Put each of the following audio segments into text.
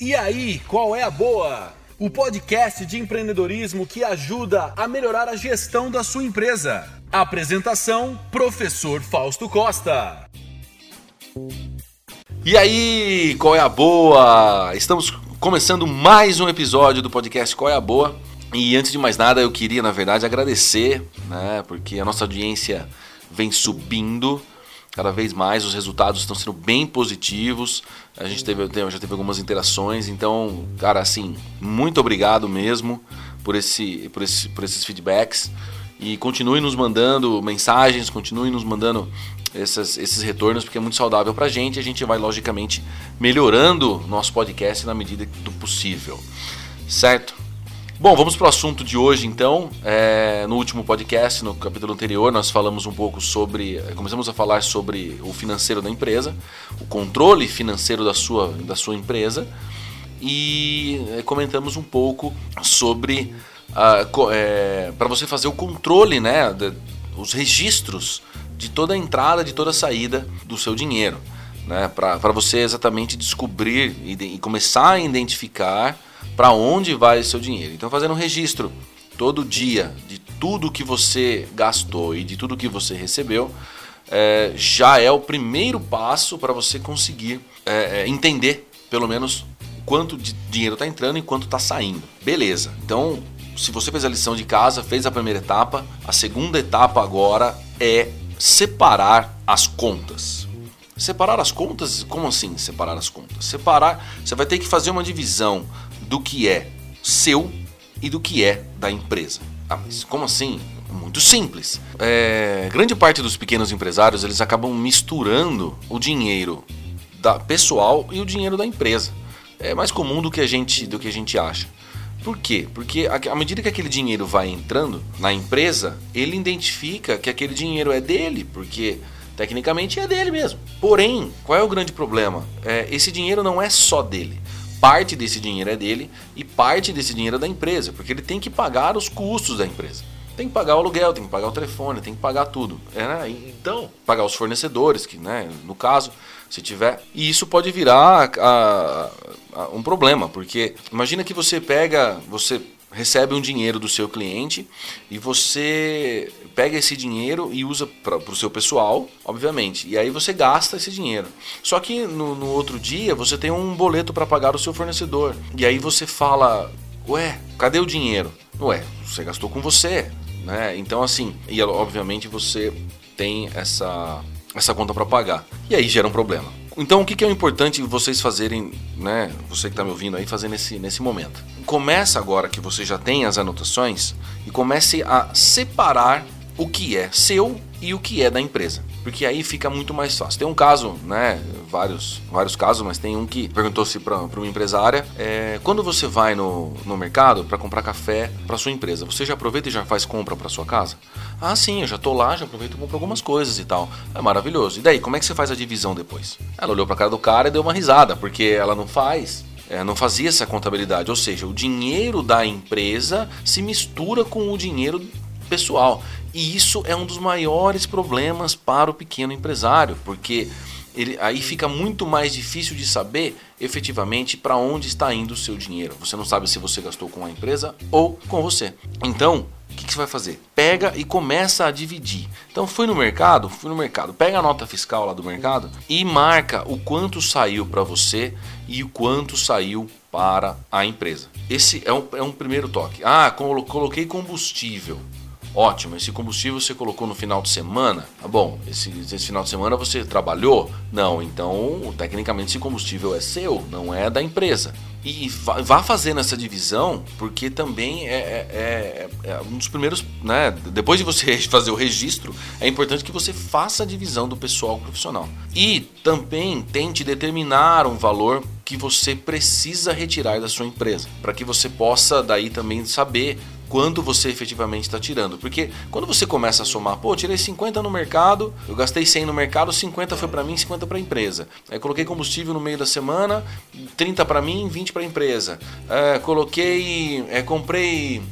E aí, qual é a boa? O podcast de empreendedorismo que ajuda a melhorar a gestão da sua empresa. Apresentação: Professor Fausto Costa. E aí, qual é a boa? Estamos começando mais um episódio do podcast Qual é a Boa. E antes de mais nada, eu queria, na verdade, agradecer, né? Porque a nossa audiência vem subindo cada vez mais, os resultados estão sendo bem positivos. A gente teve, já teve algumas interações, então, cara, assim, muito obrigado mesmo por, esse, por, esse, por esses feedbacks. E continue nos mandando mensagens, continue nos mandando esses, esses retornos, porque é muito saudável pra gente. A gente vai, logicamente, melhorando nosso podcast na medida do possível. Certo? Bom, vamos para o assunto de hoje então. É, no último podcast, no capítulo anterior, nós falamos um pouco sobre. Começamos a falar sobre o financeiro da empresa, o controle financeiro da sua, da sua empresa e é, comentamos um pouco sobre. Uh, é, para você fazer o controle, né, de, os registros de toda a entrada, de toda a saída do seu dinheiro. Né, para você exatamente descobrir e, e começar a identificar para onde vai o seu dinheiro. Então, fazendo um registro todo dia de tudo que você gastou e de tudo que você recebeu, é, já é o primeiro passo para você conseguir é, é, entender, pelo menos, quanto de dinheiro está entrando e quanto está saindo. Beleza. Então, se você fez a lição de casa, fez a primeira etapa, a segunda etapa agora é separar as contas. Separar as contas? Como assim separar as contas? Separar, você vai ter que fazer uma divisão do que é seu e do que é da empresa. Ah, mas como assim? Muito simples. É, grande parte dos pequenos empresários eles acabam misturando o dinheiro da pessoal e o dinheiro da empresa. É mais comum do que a gente do que a gente acha. Por quê? Porque à medida que aquele dinheiro vai entrando na empresa, ele identifica que aquele dinheiro é dele, porque tecnicamente é dele mesmo. Porém, qual é o grande problema? É, esse dinheiro não é só dele parte desse dinheiro é dele e parte desse dinheiro é da empresa, porque ele tem que pagar os custos da empresa. Tem que pagar o aluguel, tem que pagar o telefone, tem que pagar tudo. É, né? Então, pagar os fornecedores, que, né, no caso, se tiver. E isso pode virar a, a, a um problema, porque imagina que você pega, você recebe um dinheiro do seu cliente e você pega esse dinheiro e usa para o seu pessoal, obviamente. E aí você gasta esse dinheiro. Só que no, no outro dia você tem um boleto para pagar o seu fornecedor. E aí você fala: Ué, cadê o dinheiro? Ué, você gastou com você. Né? Então, assim, e obviamente você tem essa, essa conta para pagar. E aí gera um problema. Então, o que, que é importante vocês fazerem, né? Você que está me ouvindo aí, fazer nesse, nesse momento? Começa agora que você já tem as anotações e comece a separar o que é seu e o que é da empresa. Porque aí fica muito mais fácil. Tem um caso, né? Vários, vários casos, mas tem um que perguntou-se para uma empresária: é, quando você vai no, no mercado para comprar café para sua empresa, você já aproveita e já faz compra para sua casa? Ah, sim, eu já tô lá, já aproveito e compro algumas coisas e tal. É maravilhoso. E daí, como é que você faz a divisão depois? Ela olhou para cara do cara e deu uma risada, porque ela não faz é, não fazia essa contabilidade, ou seja, o dinheiro da empresa se mistura com o dinheiro pessoal. E isso é um dos maiores problemas para o pequeno empresário, porque ele, aí fica muito mais difícil de saber efetivamente para onde está indo o seu dinheiro. Você não sabe se você gastou com a empresa ou com você. Então, o que, que, você vai fazer? Pega e começa a dividir. Então, fui no mercado, fui no mercado, pega a nota fiscal lá do mercado e marca o quanto saiu para você e o quanto saiu para a empresa. Esse é um, é um primeiro toque. Ah, coloquei combustível. Ótimo, esse combustível você colocou no final de semana? Tá bom, esse, esse final de semana você trabalhou? Não, então tecnicamente esse combustível é seu, não é da empresa. E vá fazendo essa divisão, porque também é, é, é, é, um dos primeiros, né? Depois de você fazer o registro, é importante que você faça a divisão do pessoal profissional. E também tente determinar um valor que você precisa retirar da sua empresa, para que você possa daí também saber quanto você efetivamente está tirando. Porque quando você começa a somar, pô, tirei 50 no mercado, eu gastei 100 no mercado, 50 foi para mim, 50 para a empresa. Aí coloquei combustível no meio da semana, 30 para mim, 20 para a empresa. É, coloquei, é, comprei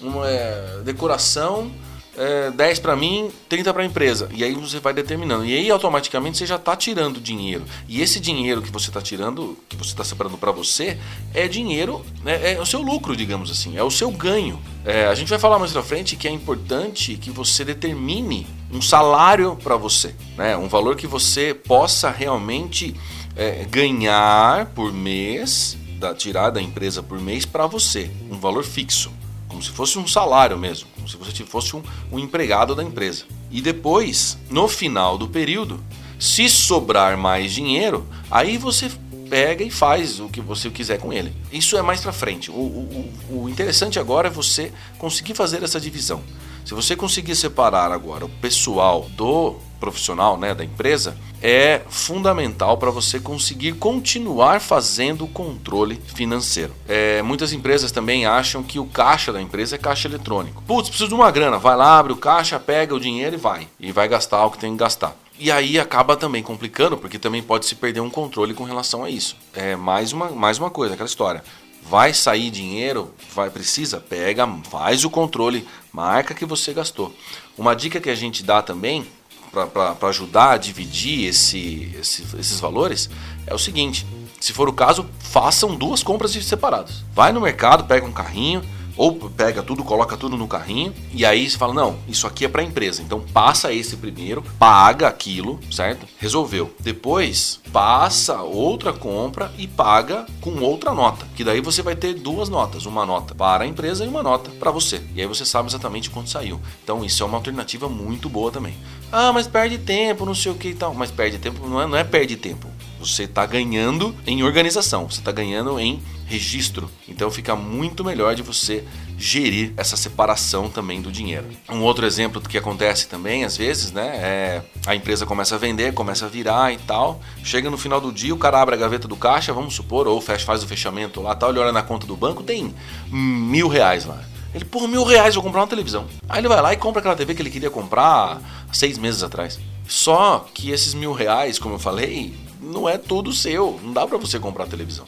uma é, decoração é, 10 para mim, 30 para a empresa. E aí você vai determinando. E aí automaticamente você já está tirando dinheiro. E esse dinheiro que você está tirando, que você está separando para você, é dinheiro, é, é, o seu lucro, digamos assim, é o seu ganho. É, a gente vai falar mais pra frente que é importante que você determine um salário para você, né? um valor que você possa realmente é, ganhar por mês, da, tirar da empresa por mês para você, um valor fixo como se fosse um salário mesmo, como se você fosse um, um empregado da empresa. E depois, no final do período, se sobrar mais dinheiro, aí você pega e faz o que você quiser com ele. Isso é mais para frente. O, o, o, interessante agora é você conseguir fazer essa divisão. Se você conseguir separar agora o pessoal do profissional, né, da empresa, é fundamental para você conseguir continuar fazendo o controle financeiro. É, muitas empresas também acham que o caixa da empresa é caixa eletrônico. Putz, preciso de uma grana, vai lá, abre o caixa, pega o dinheiro e vai. E vai gastar o que tem que gastar. E aí acaba também complicando, porque também pode se perder um controle com relação a isso. É mais uma, mais uma coisa, aquela história. Vai sair dinheiro, vai precisa, pega, faz o controle, marca que você gastou. Uma dica que a gente dá também para ajudar a dividir esse, esse, esses valores é o seguinte: se for o caso, façam duas compras separadas. Vai no mercado, pega um carrinho, ou pega tudo, coloca tudo no carrinho e aí você fala: não, isso aqui é para a empresa. Então passa esse primeiro, paga aquilo, certo? Resolveu. Depois passa outra compra e paga com outra nota. Que daí você vai ter duas notas: uma nota para a empresa e uma nota para você. E aí você sabe exatamente quanto saiu. Então isso é uma alternativa muito boa também. Ah, mas perde tempo, não sei o que e tal. Mas perde tempo, não é, não é perde tempo. Você está ganhando em organização, você está ganhando em registro. Então fica muito melhor de você gerir essa separação também do dinheiro. Um outro exemplo do que acontece também, às vezes, né, é a empresa começa a vender, começa a virar e tal. Chega no final do dia, o cara abre a gaveta do caixa, vamos supor, ou faz o fechamento lá, tal, ele olha na conta do banco, tem mil reais lá. Ele, por mil reais, vou comprar uma televisão. Aí ele vai lá e compra aquela TV que ele queria comprar seis meses atrás. Só que esses mil reais, como eu falei, não é tudo seu. Não dá para você comprar televisão.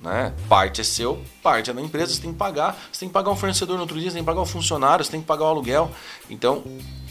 Né? Parte é seu, parte é da empresa, você tem que pagar. Você tem que pagar um fornecedor no outro dia, você tem que pagar um funcionário, você tem que pagar o aluguel. Então,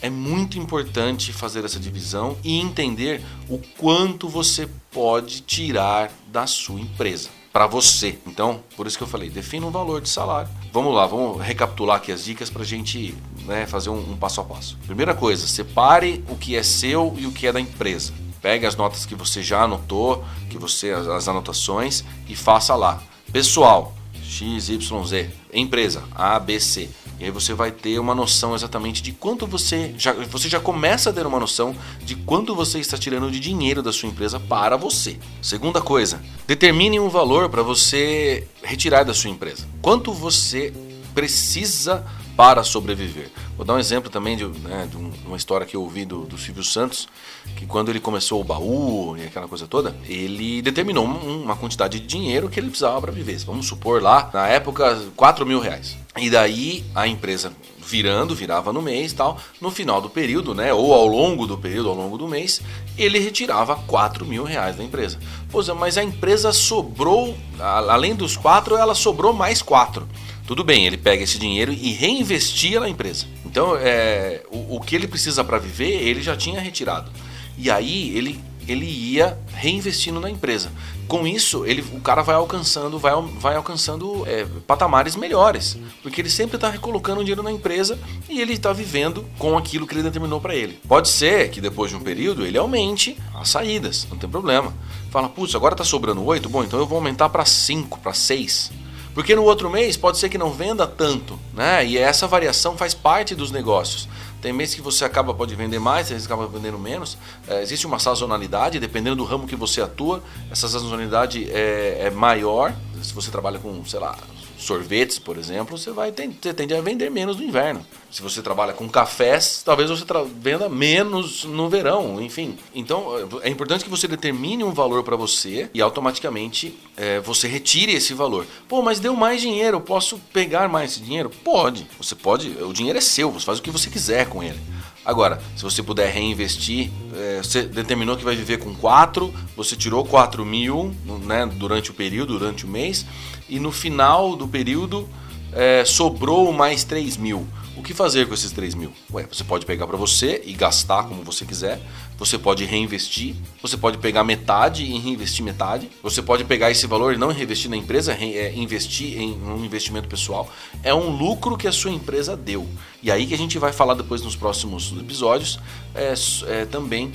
é muito importante fazer essa divisão e entender o quanto você pode tirar da sua empresa para você. Então, por isso que eu falei, defina um valor de salário. Vamos lá, vamos recapitular aqui as dicas para a gente né, fazer um, um passo a passo. Primeira coisa, separe o que é seu e o que é da empresa. Pegue as notas que você já anotou, que você as anotações e faça lá. Pessoal, XYZ, empresa ABC. E aí você vai ter uma noção exatamente de quanto você já você já começa a ter uma noção de quanto você está tirando de dinheiro da sua empresa para você. Segunda coisa, determine um valor para você retirar da sua empresa. Quanto você precisa para sobreviver. Vou dar um exemplo também de, né, de uma história que eu ouvi do, do, Silvio Santos, que quando ele começou o baú e aquela coisa toda, ele determinou uma quantidade de dinheiro que ele precisava para viver. Vamos supor lá, na época, 4 mil reais. E daí a empresa virando, virava no mês tal. No final do período, né, ou ao longo do período, ao longo do mês, ele retirava 4 mil reais da empresa. Pois é, mas a empresa sobrou, além dos 4, ela sobrou mais 4. Tudo bem, ele pega esse dinheiro e reinvestia na empresa. Então, é, o, o que ele precisa para viver, ele já tinha retirado. E aí ele, ele ia reinvestindo na empresa. Com isso, ele, o cara vai alcançando, vai, vai alcançando é, patamares melhores, porque ele sempre está recolocando dinheiro na empresa e ele está vivendo com aquilo que ele determinou para ele. Pode ser que depois de um período ele aumente as saídas, não tem problema. Fala, putz, agora está sobrando 8, bom, então eu vou aumentar para 5, para 6 porque no outro mês pode ser que não venda tanto, né? E essa variação faz parte dos negócios. Tem mês que você acaba pode vender mais, tem mês que acaba vendendo menos. É, existe uma sazonalidade, dependendo do ramo que você atua, essa sazonalidade é, é maior. Se você trabalha com, sei lá, sorvetes, por exemplo, você vai você tende a vender menos no inverno. Se você trabalha com cafés, talvez você venda menos no verão, enfim. Então é importante que você determine um valor para você e automaticamente é, você retire esse valor. Pô, mas deu mais dinheiro, eu posso pegar mais esse dinheiro? Pode. Você pode, o dinheiro é seu, você faz o que você quiser com ele. Agora, se você puder reinvestir, é, você determinou que vai viver com 4, você tirou 4 mil né, durante o período, durante o mês, e no final do período é, sobrou mais 3 mil. O que fazer com esses 3 mil? Ué, você pode pegar para você e gastar como você quiser. Você pode reinvestir. Você pode pegar metade e reinvestir metade. Você pode pegar esse valor e não reinvestir na empresa, é, investir em um investimento pessoal. É um lucro que a sua empresa deu. E aí que a gente vai falar depois nos próximos episódios é, é também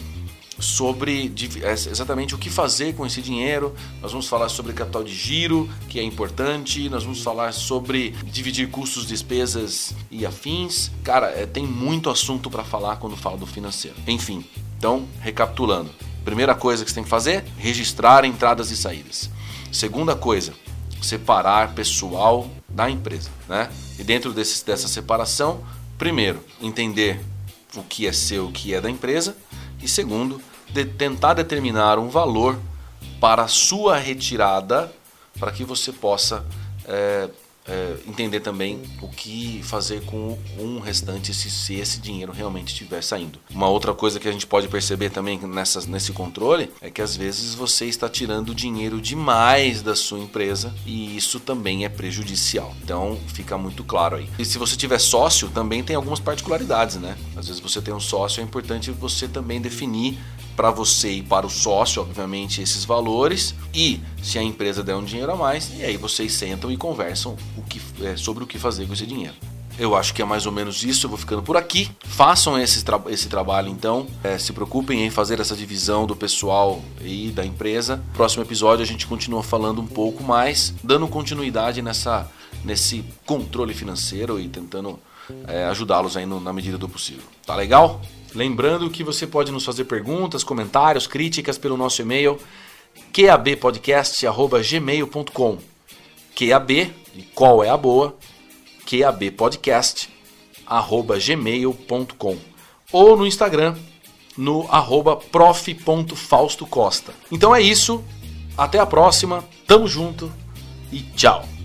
sobre é, exatamente o que fazer com esse dinheiro. Nós vamos falar sobre capital de giro, que é importante. Nós vamos falar sobre dividir custos, despesas e afins. Cara, é, tem muito assunto para falar quando fala do financeiro. Enfim, então, recapitulando. Primeira coisa que você tem que fazer: registrar entradas e saídas. Segunda coisa, separar pessoal da empresa, né? E dentro desse, dessa separação, primeiro, entender o que é seu, o que é da empresa e segundo, de tentar determinar um valor para sua retirada para que você possa é, é, entender também o que fazer com um restante se, se, esse dinheiro realmente estiver saindo. Uma outra coisa que a gente pode perceber também nessas, nesse controle é que às vezes você está tirando dinheiro demais da sua empresa e isso também é prejudicial. Então fica muito claro aí. E se você tiver sócio, também tem algumas particularidades, né? Às vezes você tem um sócio, é importante você também definir para você e para o sócio, obviamente, esses valores. E se a empresa der um dinheiro a mais, e aí vocês sentam e conversam o que, é, sobre o que fazer com esse dinheiro. Eu acho que é mais ou menos isso. Eu vou ficando por aqui. Façam esse, tra esse trabalho então. É, se preocupem em fazer essa divisão do pessoal e da empresa. Próximo episódio a gente continua falando um pouco mais, dando continuidade nessa, nesse controle financeiro e tentando é, ajudá-los aí no, na medida do possível. Tá legal? Lembrando que você pode nos fazer perguntas, comentários, críticas pelo nosso e-mail qabpodcast@gmail.com. QAB, qual é a boa? qabpodcast@gmail.com ou no Instagram no arroba prof.faustocosta. Então é isso, até a próxima, tamo junto e tchau!